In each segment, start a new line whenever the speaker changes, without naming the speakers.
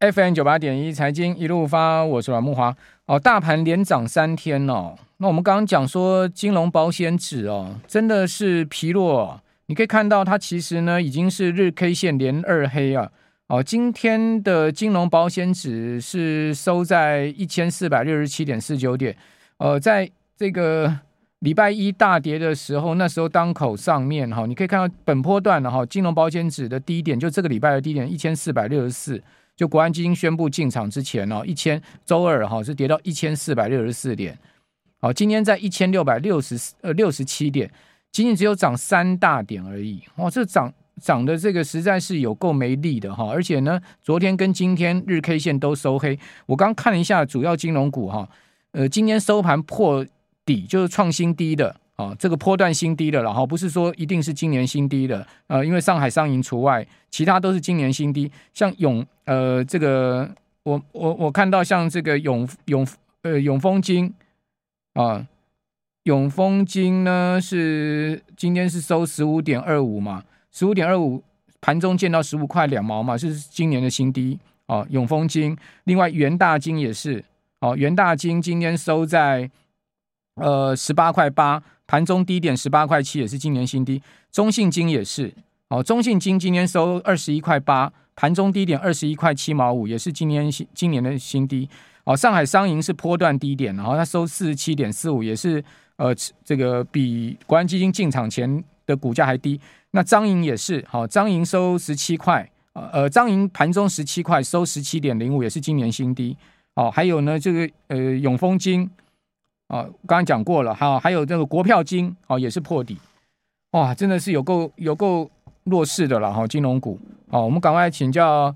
FM 九八点一财经一路发，我是阮木华。哦，大盘连涨三天哦。那我们刚刚讲说金融保险指哦，真的是疲弱哦。你可以看到它其实呢已经是日 K 线连二黑啊。哦，今天的金融保险指是收在一千四百六十七点四九点。呃，在这个。礼拜一大跌的时候，那时候当口上面哈，你可以看到本波段的哈金融保险指的低点，就这个礼拜的低点一千四百六十四，就国安基金宣布进场之前哦，一千周二哈是跌到一千四百六十四点，好，今天在一千六百六十四呃六十七点，仅仅只有涨三大点而已，哇，这涨涨的这个实在是有够没力的哈，而且呢，昨天跟今天日 K 线都收黑，我刚看了一下主要金融股哈，呃，今天收盘破。底就是创新低的啊，这个波段新低的，然后不是说一定是今年新低的，呃，因为上海商银除外，其他都是今年新低。像永呃这个，我我我看到像这个永永呃永丰金啊，永丰金呢是今天是收十五点二五嘛，十五点二五盘中见到十五块两毛嘛，是今年的新低啊。永丰金，另外元大金也是哦，元大金今天收在。呃，十八块八，盘中低点十八块七，也是今年新低。中信金也是，哦，中信金今天收二十一块八，盘中低点二十一块七毛五，也是今年新今年的新低。哦，上海商银是波段低点，然后它收四十七点四五，也是呃，这个比国安基金进场前的股价还低。那彰银也是，好，彰银收十七块，呃，彰银盘中十七块，收十七点零五，也是今年新低。哦，还有呢，这个呃，永丰金。啊，刚刚讲过了，还有还有这个国票金啊，也是破底，哇，真的是有够有够弱势的了哈，金融股。啊，我们赶快请教。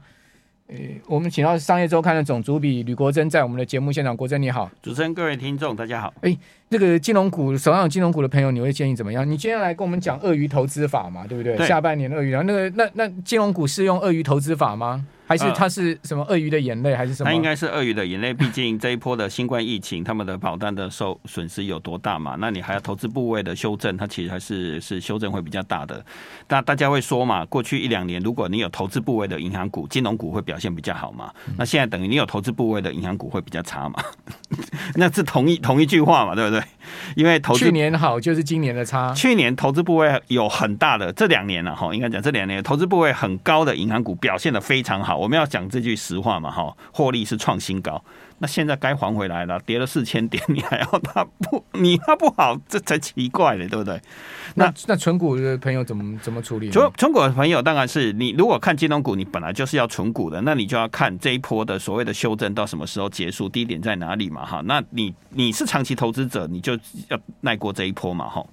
呃，我们请到商业周刊的总主笔吕国珍在我们的节目现场。国珍你好，
主持人各位听众大家好。
哎，这个金融股手上有金融股的朋友，你会建议怎么样？你今天来跟我们讲鳄鱼投资法嘛，对不对？对，下半年鳄鱼，然后那个那那金融股是用鳄鱼投资法吗？还是它是什么鳄鱼的眼泪，还是什么？
它应该是鳄鱼的眼泪，毕竟这一波的新冠疫情，他们的保单的受损失有多大嘛？那你还要投资部位的修正，它其实还是是修正会比较大的。那大家会说嘛，过去一两年，如果你有投资部位的银行股、金融股会表现比较好嘛？那现在等于你有投资部位的银行股会比较差嘛？那是同一同一句话嘛，对不对？Okay 因为投资
去年好就是今年的差，
去年投资部位有很大的，这两年了哈，应该讲这两年投资部位很高的银行股表现得非常好。我们要讲这句实话嘛，哈，获利是创新高。那现在该还回来了，跌了四千点，你还要它不，你它不好，这才奇怪嘞，对不对？
那那存股的朋友怎么怎么处理？
存存股的朋友当然是你，如果看金融股，你本来就是要存股的，那你就要看这一波的所谓的修正到什么时候结束，低点在哪里嘛，哈。那你你是长期投资者，你就要耐过这一波嘛，哈。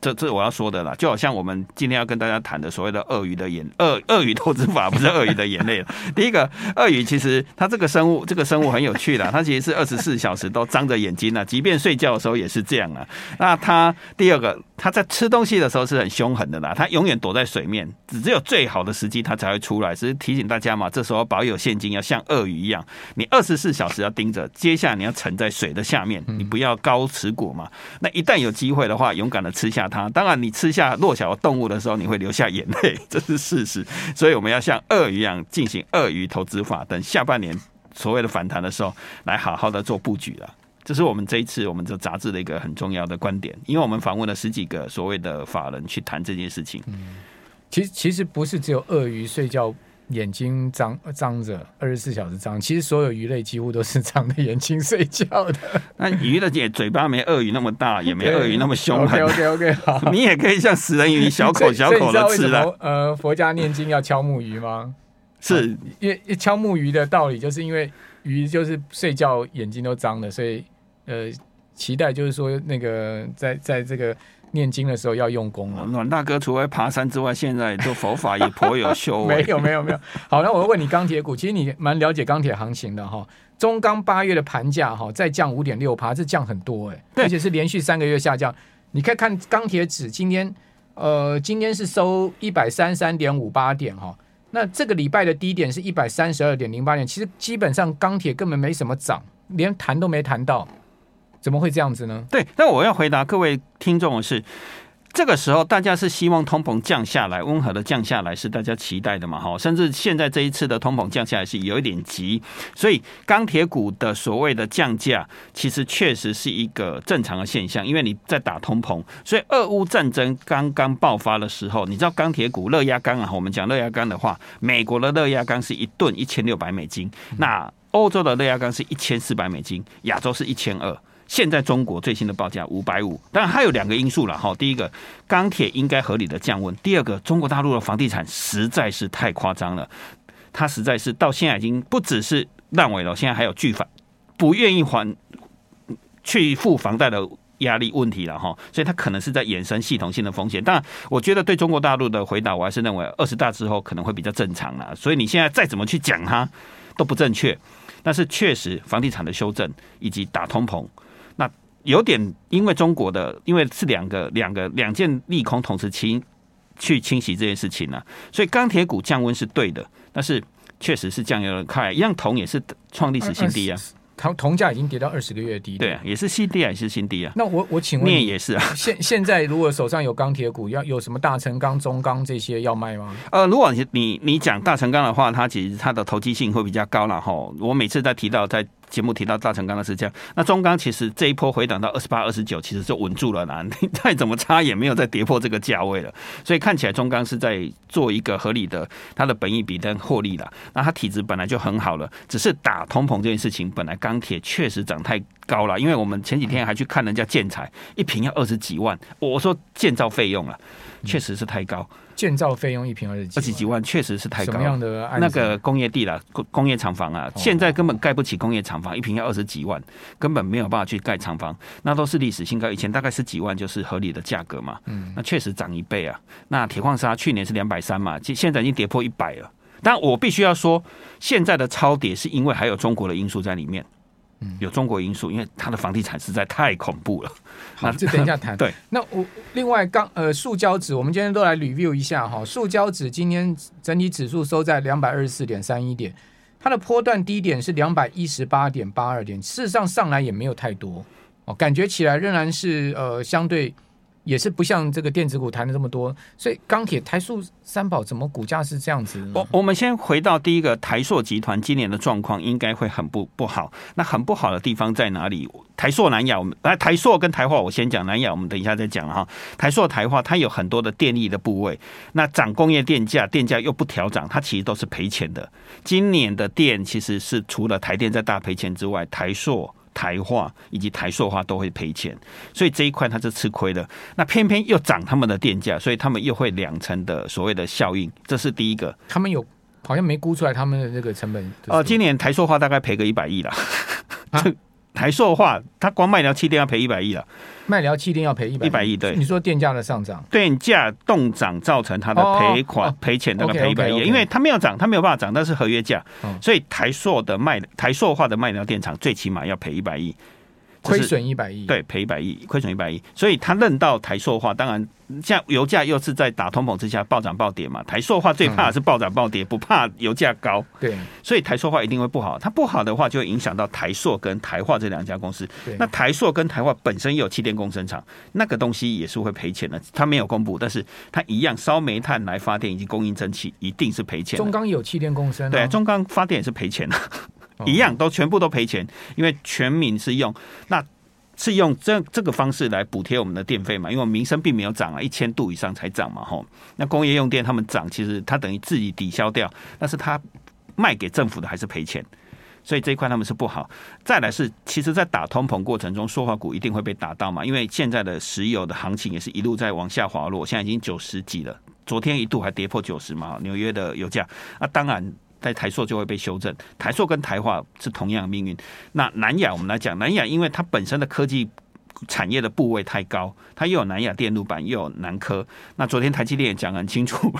这这我要说的啦，就好像我们今天要跟大家谈的所谓的鳄鱼的眼 鳄鳄鱼投资法，不是鳄鱼的眼泪。第一个，鳄鱼其实它这个生物，这个生物很有趣的，它其实是二十四小时都张着眼睛的，即便睡觉的时候也是这样啊。那它第二个。它在吃东西的时候是很凶狠的啦，它永远躲在水面，只只有最好的时机它才会出来。只是提醒大家嘛，这时候保有现金要像鳄鱼一样，你二十四小时要盯着，接下来你要沉在水的下面，你不要高持股嘛。那一旦有机会的话，勇敢的吃下它。当然，你吃下弱小的动物的时候，你会流下眼泪，这是事实。所以我们要像鳄鱼一样进行鳄鱼投资法，等下半年所谓的反弹的时候，来好好的做布局了。这是我们这一次我们这杂志的一个很重要的观点，因为我们访问了十几个所谓的法人去谈这件事情。
嗯，其实其实不是只有鳄鱼睡觉眼睛张张着二十四小时张，其实所有鱼类几乎都是张着眼睛睡觉的。
那鱼的嘴嘴巴没鳄鱼那么大，也没鳄鱼那么凶狠。
OK OK OK，好，
你也可以像食人鱼小口小口的吃了。
呃，佛家念经要敲木鱼吗？
是，
因为敲木鱼的道理就是因为鱼就是睡觉眼睛都张的，所以。呃，期待就是说，那个在在这个念经的时候要用功了。
阮大哥除了爬山之外，现在做佛法也颇有修为。
没有没有没有。好，那我要问你钢铁股，其实你蛮了解钢铁行情的哈。中钢八月的盘价哈再降五点六趴，这降很多哎，而且是连续三个月下降。你可以看钢铁指今天，呃，今天是收一百三十三点五八点哈。那这个礼拜的低点是一百三十二点零八点，其实基本上钢铁根本没什么涨，连谈都没谈到。怎么会这样子呢？
对，那我要回答各位听众的是，这个时候，大家是希望通膨降下来，温和的降下来是大家期待的嘛？哈，甚至现在这一次的通膨降下来是有一点急，所以钢铁股的所谓的降价，其实确实是一个正常的现象，因为你在打通膨。所以，俄乌战争刚刚爆发的时候，你知道钢铁股热轧钢啊？我们讲热轧钢的话，美国的热轧钢是一吨一千六百美金，那欧洲的热轧钢是一千四百美金，亚洲是一千二。现在中国最新的报价五百五，当然还有两个因素了哈。第一个，钢铁应该合理的降温；第二个，中国大陆的房地产实在是太夸张了，它实在是到现在已经不只是烂尾了，现在还有拒返不愿意还去付房贷的压力问题了哈。所以它可能是在衍生系统性的风险。当然，我觉得对中国大陆的回答，我还是认为二十大之后可能会比较正常了。所以你现在再怎么去讲它都不正确。但是确实，房地产的修正以及打通膨。那有点，因为中国的，因为是两个两个两件利空同时清去清洗这件事情呢、啊，所以钢铁股降温是对的，但是确实是降有点快，一样铜也是创历史新低啊，
铜铜价已经跌到二十个月低，
对啊，也是新低啊，也是新低啊。
那我我请问，
镍也是啊。
现现在如果手上有钢铁股，要有什么大成钢、中钢这些要卖吗？
呃，如果你你你讲大成钢的话，它其实它的投机性会比较高了哈。我每次在提到在。节目提到大成钢的是这样，那中钢其实这一波回档到二十八、二十九，其实就稳住了啦。你再怎么差也没有再跌破这个价位了，所以看起来中钢是在做一个合理的它的本益比跟获利了。那它体质本来就很好了，只是打通膨这件事情，本来钢铁确实涨太高了。因为我们前几天还去看人家建材，一瓶要二十几万，我说建造费用了，确实是太高。
建造费用一瓶二十几
二十几万，确实是太高。
什么样的
那个工业地了，工工业厂房啊，现在根本盖不起工业厂房，一瓶要二十几万，根本没有办法去盖厂房，那都是历史新高。以前大概十几万就是合理的价格嘛。嗯，那确实涨一倍啊。那铁矿砂去年是两百三嘛，现现在已经跌破一百了。但我必须要说，现在的超跌是因为还有中国的因素在里面。有中国因素，因为它的房地产实在太恐怖了。
好，这等一下谈。对，那我另外刚呃塑胶纸，我们今天都来 review 一下哈。塑胶纸今天整体指数收在两百二十四点三一点，它的波段低点是两百一十八点八二点，事实上上来也没有太多哦，感觉起来仍然是呃相对。也是不像这个电子股谈的这么多，所以钢铁台塑三宝怎么股价是这样子？
我我们先回到第一个台塑集团今年的状况应该会很不不好。那很不好的地方在哪里？台塑南亚，我们来台塑跟台化，我先讲南亚，我们等一下再讲哈。台塑台化它有很多的电力的部位，那涨工业电价，电价又不调涨，它其实都是赔钱的。今年的电其实是除了台电在大赔钱之外，台塑。台化以及台塑化都会赔钱，所以这一块它是吃亏的。那偏偏又涨他们的电价，所以他们又会两层的所谓的效应，这是第一个。
他们有好像没估出来他们的那个成本。
哦，今年台塑化大概赔个一百亿了。啊 台塑化，它光卖疗气垫要赔一百亿了。
卖疗气垫要赔一百
一百亿，对。
你说电价的上涨，
电价动涨造成它的赔款赔钱，那个赔一百亿，因为它没有涨，它没有办法涨，但是合约价，所以台塑的卖台塑化的卖疗电厂最起码要赔一百亿。
亏损一百亿，
对，赔一百亿，亏损一百亿，所以他认到台塑化，当然，像油价又是在打通膨之下暴涨暴跌嘛，台塑化最怕的是暴涨暴跌，不怕油价高，
对，
所以台塑化一定会不好，它不好的话就会影响到台塑跟台化这两家公司，那台塑跟台化本身也有气电共生厂，那个东西也是会赔钱的，它没有公布，但是它一样烧煤炭来发电以及供应蒸汽，一定是赔钱。
中钢有气电共生，
对，中钢发电也是赔钱的。一样都全部都赔钱，因为全民是用，那是用这这个方式来补贴我们的电费嘛，因为民生并没有涨啊，一千度以上才涨嘛，吼。那工业用电他们涨，其实它等于自己抵消掉，但是它卖给政府的还是赔钱，所以这一块他们是不好。再来是，其实，在打通膨过程中，塑化股一定会被打到嘛，因为现在的石油的行情也是一路在往下滑落，现在已经九十几了，昨天一度还跌破九十嘛，纽约的油价，那当然。在台硕就会被修正，台硕跟台化是同样的命运。那南亚我们来讲，南亚因为它本身的科技产业的部位太高，它又有南亚电路板，又有南科。那昨天台积电也讲很清楚。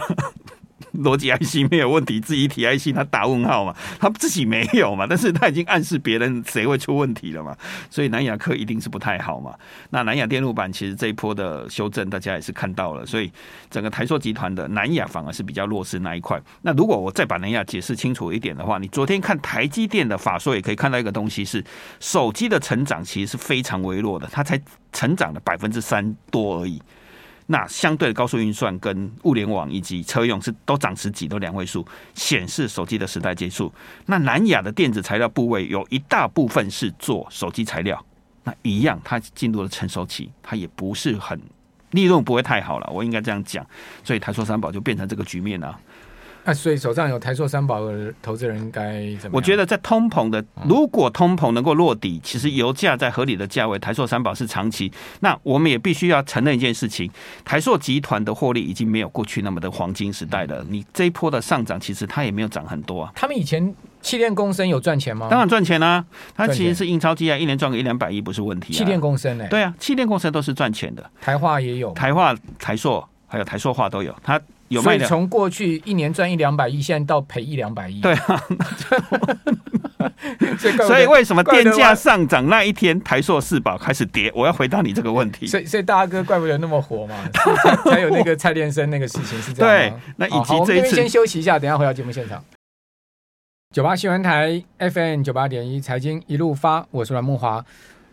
逻辑 IC 没有问题，自己体 IC 他打问号嘛，他自己没有嘛，但是他已经暗示别人谁会出问题了嘛，所以南亚科一定是不太好嘛。那南亚电路板其实这一波的修正，大家也是看到了，所以整个台硕集团的南亚反而是比较弱势那一块。那如果我再把南亚解释清楚一点的话，你昨天看台积电的法说也可以看到一个东西是，手机的成长其实是非常微弱的，它才成长了百分之三多而已。那相对的高速运算跟物联网以及车用是都涨十几都两位数，显示手机的时代结束。那南亚的电子材料部位有一大部分是做手机材料，那一样它进入了成熟期，它也不是很利润不会太好了，我应该这样讲，所以台塑三宝就变成这个局面了。
那所以手上有台塑三宝的投资人该怎么？
我觉得在通膨的，如果通膨能够落底，其实油价在合理的价位，台塑三宝是长期。那我们也必须要承认一件事情，台塑集团的获利已经没有过去那么的黄金时代了。你这一波的上涨，其实它也没有涨很多啊。
他们以前气电共生有赚钱吗？
当然赚钱啊，它其实是印钞机啊，一年赚个一两百亿不是问题。
气电共生呢？
对啊，气电共生都是赚钱的。
台化也有，
台化、台塑还有台塑化都有，它。有
所以从过去一年赚一两百亿，现在到赔一两百亿。
对啊，所以为什么电价上涨那一天，台塑四宝开始跌？我要回答你这个问题。
所以，所以大哥怪不得那么火嘛，才，才有那个蔡连生那个事情是这样。
对，那以及这一次，
先休息一下，等一下回到节目现场。九八新闻台 FM 九八点一财经一路发，我是阮慕驊。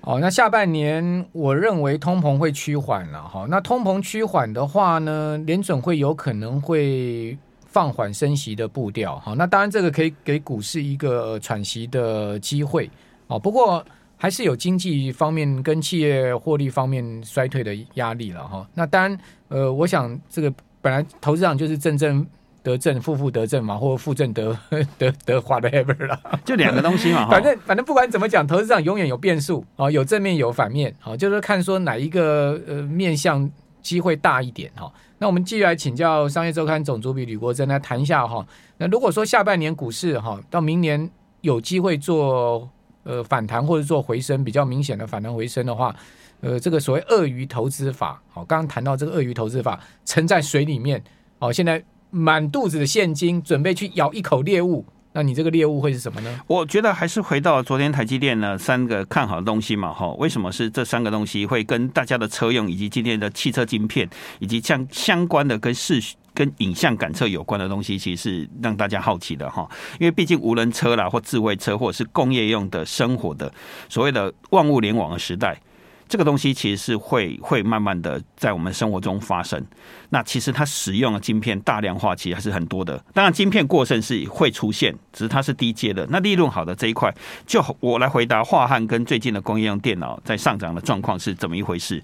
哦，那下半年我认为通膨会趋缓了哈。那通膨趋缓的话呢，联准会有可能会放缓升息的步调。好，那当然这个可以给股市一个喘息的机会。哦，不过还是有经济方面跟企业获利方面衰退的压力了哈。那当然，呃，我想这个本来投资上就是正正。得正负负得正嘛，或负正得 得得 whatever 啦，
就两个东西嘛。
反正反正不管怎么讲，投资上永远有变数啊，有正面有反面啊，就是看说哪一个呃面向机会大一点哈。那我们继续来请教商业周刊总主笔吕国珍来谈一下哈。那如果说下半年股市哈到明年有机会做呃反弹或者做回升比较明显的反弹回升的话，呃这个所谓鳄鱼投资法，好，刚刚谈到这个鳄鱼投资法沉在水里面，好，现在。满肚子的现金，准备去咬一口猎物，那你这个猎物会是什么呢？
我觉得还是回到昨天台积电呢三个看好的东西嘛，哈，为什么是这三个东西会跟大家的车用以及今天的汽车晶片以及相相关的跟视跟影像感测有关的东西，其实是让大家好奇的哈，因为毕竟无人车啦或智慧车或者是工业用的生活的所谓的万物联网的时代。这个东西其实是会会慢慢的在我们生活中发生。那其实它使用的晶片大量化其实还是很多的。当然，晶片过剩是会出现，只是它是低阶的。那利润好的这一块，就我来回答化汉跟最近的工业用电脑在上涨的状况是怎么一回事？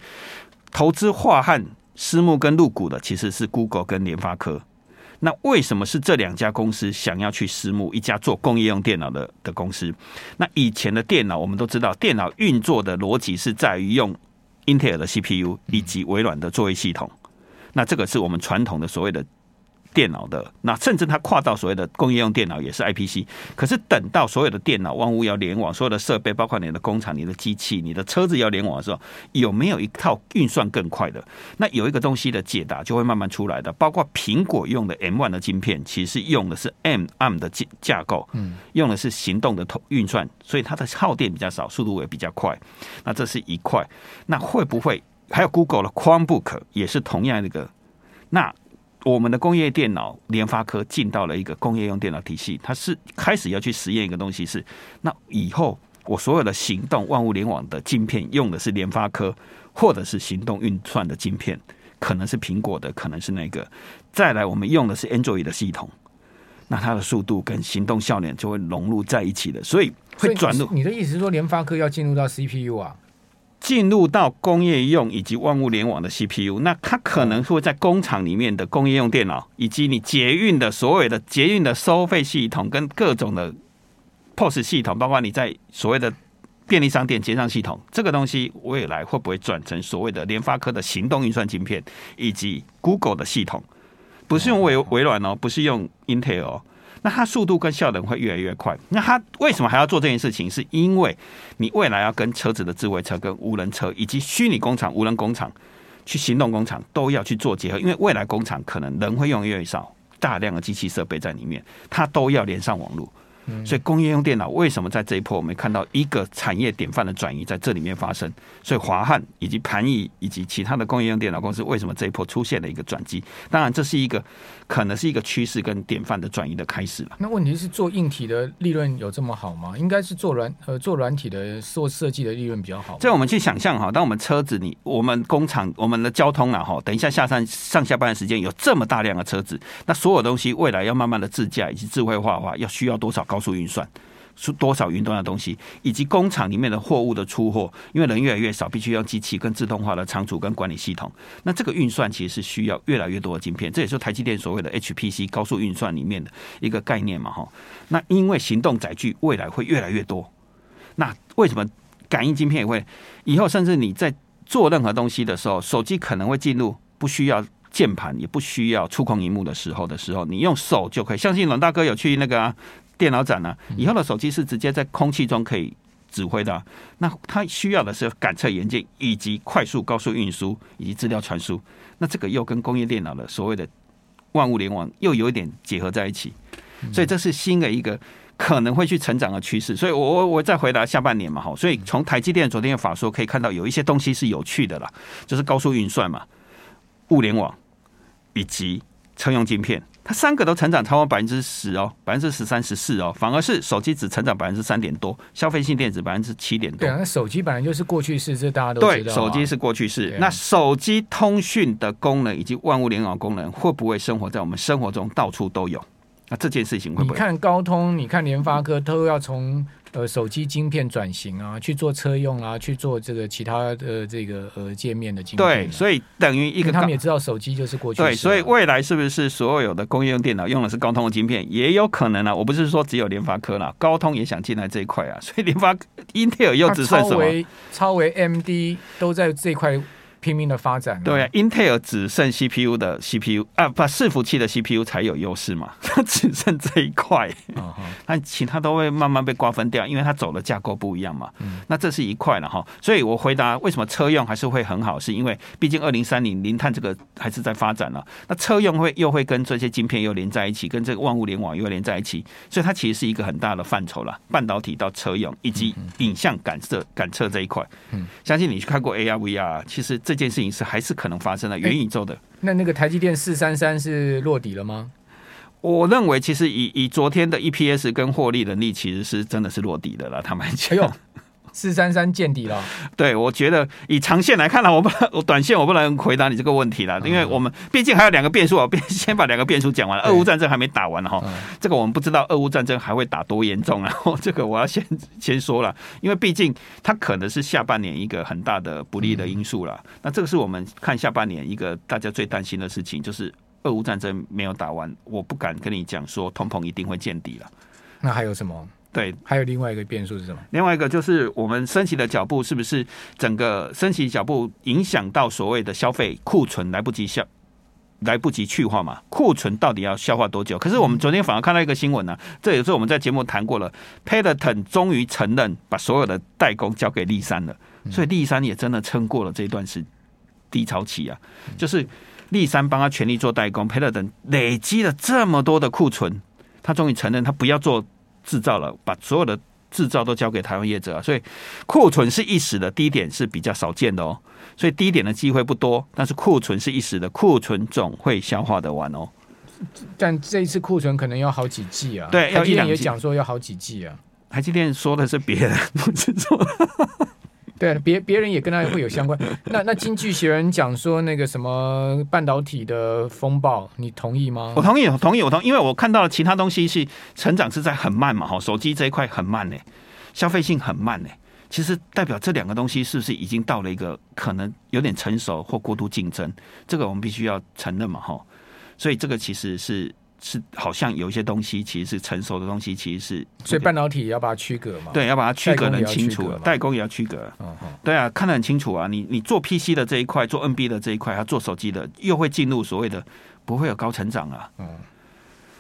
投资化汉、私募跟入股的其实是 Google 跟联发科。那为什么是这两家公司想要去私募一家做工业用电脑的的公司？那以前的电脑我们都知道，电脑运作的逻辑是在于用英特尔的 CPU 以及微软的作业系统。那这个是我们传统的所谓的。电脑的那甚至它跨到所谓的工业用电脑也是 IPC，可是等到所有的电脑万物要联网，所有的设备包括你的工厂、你的机器、你的车子要联网的时候，有没有一套运算更快的？那有一个东西的解答就会慢慢出来的。包括苹果用的 M1 的晶片，其实用的是 M-ARM 的架架构，嗯，用的是行动的头运算，所以它的耗电比较少，速度也比较快。那这是一块。那会不会还有 Google 的 Chromebook 也是同样的一个？那我们的工业电脑，联发科进到了一个工业用电脑体系，它是开始要去实验一个东西是，是那以后我所有的行动万物联网的晶片用的是联发科，或者是行动运算的晶片，可能是苹果的，可能是那个，再来我们用的是 Android 的系统，那它的速度跟行动效能就会融入在一起的，所以会转入。
你的意思是说，联发科要进入到 CPU 啊？
进入到工业用以及万物联网的 CPU，那它可能会在工厂里面的工业用电脑，以及你捷运的所谓的捷运的收费系统跟各种的 POS 系统，包括你在所谓的便利商店结账系统，这个东西未来会不会转成所谓的联发科的行动运算晶片，以及 Google 的系统？不是用微微软哦，不是用 Intel 哦。那它速度跟效能会越来越快。那它为什么还要做这件事情？是因为你未来要跟车子的智慧车、跟无人车以及虚拟工厂、无人工厂去行动工厂都要去做结合。因为未来工厂可能人会用越少，大量的机器设备在里面，它都要连上网络。所以工业用电脑为什么在这一波我们看到一个产业典范的转移在这里面发生？所以华汉以及盘仪以及其他的工业用电脑公司为什么这一波出现了一个转机？当然这是一个可能是一个趋势跟典范的转移的开始了。
那问题是做硬体的利润有这么好吗？应该是做软呃做软体的做设计的利润比较好。
这我们去想象哈，当我们车子你我们工厂我们的交通啊哈，等一下下山上下班的时间有这么大量的车子，那所有东西未来要慢慢的自驾以及智慧化的话，要需要多少高速运算？是多少云端的东西，以及工厂里面的货物的出货，因为人越来越少，必须要机器跟自动化的仓储跟管理系统。那这个运算其实是需要越来越多的晶片，这也是台积电所谓的 HPC 高速运算里面的一个概念嘛，哈。那因为行动载具未来会越来越多，那为什么感应晶片也会以后甚至你在做任何东西的时候，手机可能会进入不需要键盘也不需要触控荧幕的时候的时候，你用手就可以。相信阮大哥有去那个、啊。电脑展呢、啊，以后的手机是直接在空气中可以指挥的、啊。那它需要的是感测元件，以及快速高速运输，以及资料传输。那这个又跟工业电脑的所谓的万物联网又有一点结合在一起。所以这是新的一个可能会去成长的趋势。所以我我我再回答下半年嘛，哈。所以从台积电昨天的法说可以看到，有一些东西是有趣的啦，就是高速运算嘛，物联网以及车用晶片。它三个都成长超过百分之十哦，百分之十三、十四哦，反而是手机只成长百分之三点多，消费性电子百分之七点多。
对啊，那手机本来就是过去式，这大家都知道啊。
对，手机是过去式。那手机通讯的功能以及万物联网功能，会不会生活在我们生活中到处都有？那这件事情会不会？
你看高通，你看联发科，都要从。呃，手机晶片转型啊，去做车用啊，去做这个其他的这个呃界面的晶片。
对，所以等于一个，
他们也知道手机就是过去。
对，所以未来是不是所有的工业用电脑用的是高通的晶片，也有可能啊。我不是说只有联发科啦，高通也想进来这一块啊。所以联发英特尔又只剩什么？超微、
超微 MD 都在这块。拼命的发展、啊，
对啊，Intel 只剩 CPU 的 CPU 啊，不，伺服器的 CPU 才有优势嘛，它 只剩这一块，那、uh. 其他都会慢慢被瓜分掉，因为它走的架构不一样嘛。嗯、那这是一块了哈，所以我回答为什么车用还是会很好，是因为毕竟二零三零零碳这个还是在发展了、啊，那车用会又会跟这些晶片又连在一起，跟这个万物联网又连在一起，所以它其实是一个很大的范畴了，半导体到车用以及影像感测感测这一块，嗯，相信你去看过 AR VR，其实。这件事情是还是可能发生的，元宇宙的。
那那个台积电四三三是落底了吗？
我认为其实以以昨天的 EPS 跟获利能力，其实是真的是落底的了。他们讲。哎呦四三三见底了，对，我觉得以长线来看呢，我不能，我短线我不能回答你这个问题了，因为我们毕竟还有两个变数啊，先把两个变数讲完了，俄乌战争还没打完哈，这个我们不知道俄乌战争还会打多严重，然 后这个我要先先说了，因为毕竟它可能是下半年一个很大的不利的因素了，那这个是我们看下半年一个大家最担心的事情，就是俄乌战争没有打完，我不敢跟你讲说通膨一定会见底了，
那还有什么？
对，
还有另外一个变数是什么？
另外一个就是我们升息的脚步是不是整个升息脚步影响到所谓的消费库存来不及消，来不及去化嘛？库存到底要消化多久？可是我们昨天反而看到一个新闻呢、啊，这也是我们在节目谈过了，Peloton 终于承认把所有的代工交给立山了，所以立山也真的撑过了这段时低潮期啊，就是立山帮他全力做代工，Peloton 累积了这么多的库存，他终于承认他不要做。制造了，把所有的制造都交给台湾业者啊，所以库存是一时的，低点是比较少见的哦，所以低点的机会不多，但是库存是一时的，库存总会消化得完哦。
但这一次库存可能要好几季啊，
对，要一两季，
也讲说要好几季啊。
台积电说的是别人，不是说。
对，别别人也跟他会有相关。那那经济学人讲说那个什么半导体的风暴，你同意吗？
我同意，我同意，我同意，因为我看到了其他东西是成长是在很慢嘛，哈，手机这一块很慢呢，消费性很慢呢。其实代表这两个东西是不是已经到了一个可能有点成熟或过度竞争？这个我们必须要承认嘛，哈。所以这个其实是。是好像有一些东西其实是成熟的东西，其实是
所以半导体也要把它区隔嘛？
对，要把它区隔得很清楚，代工也要区隔。对啊，看得很清楚啊。你你做 PC 的这一块，做 NB 的这一块，还做手机的，又会进入所谓的不会有高成长啊。嗯。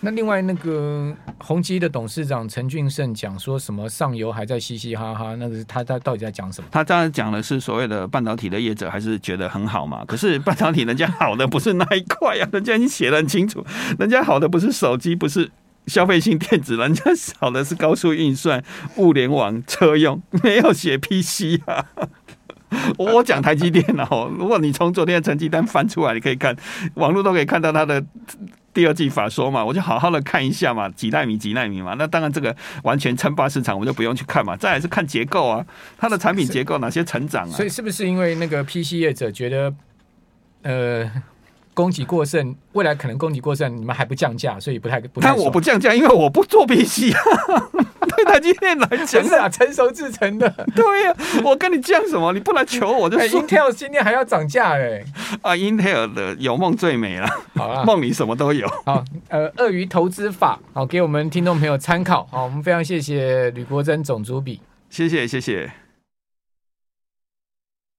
那另外那个宏碁的董事长陈俊盛讲说什么上游还在嘻嘻哈哈，那个他他到底在讲什么？
他当然讲的是所谓的半导体的业者还是觉得很好嘛。可是半导体人家好的不是那一块呀，人家已经写得很清楚，人家好的不是手机，不是消费性电子，人家少的是高速运算、物联网、车用，没有写 PC 啊。我讲台积电哦，如果你从昨天的成绩单翻出来，你可以看网络都可以看到它的第二季法说嘛，我就好好的看一下嘛，几纳米几纳米嘛。那当然这个完全称霸市场，我就不用去看嘛。再来是看结构啊，它的产品结构哪些成长啊？
所以是不是因为那个 PC 业者觉得呃？供给过剩，未来可能供给过剩，你们还不降价，所以不太不太。
但我不降价，因为我不做 PC 啊。对台积电来讲，
是啊，成熟制成的。
对呀、啊，我跟你降什么？你不来求我就说。
Intel 今天还要涨价哎。
啊，Intel 的有梦最美了。好啊，梦里什么都有。
好，呃，鳄鱼投资法，好，给我们听众朋友参考。好，我们非常谢谢吕国珍总主笔。
谢谢，谢谢。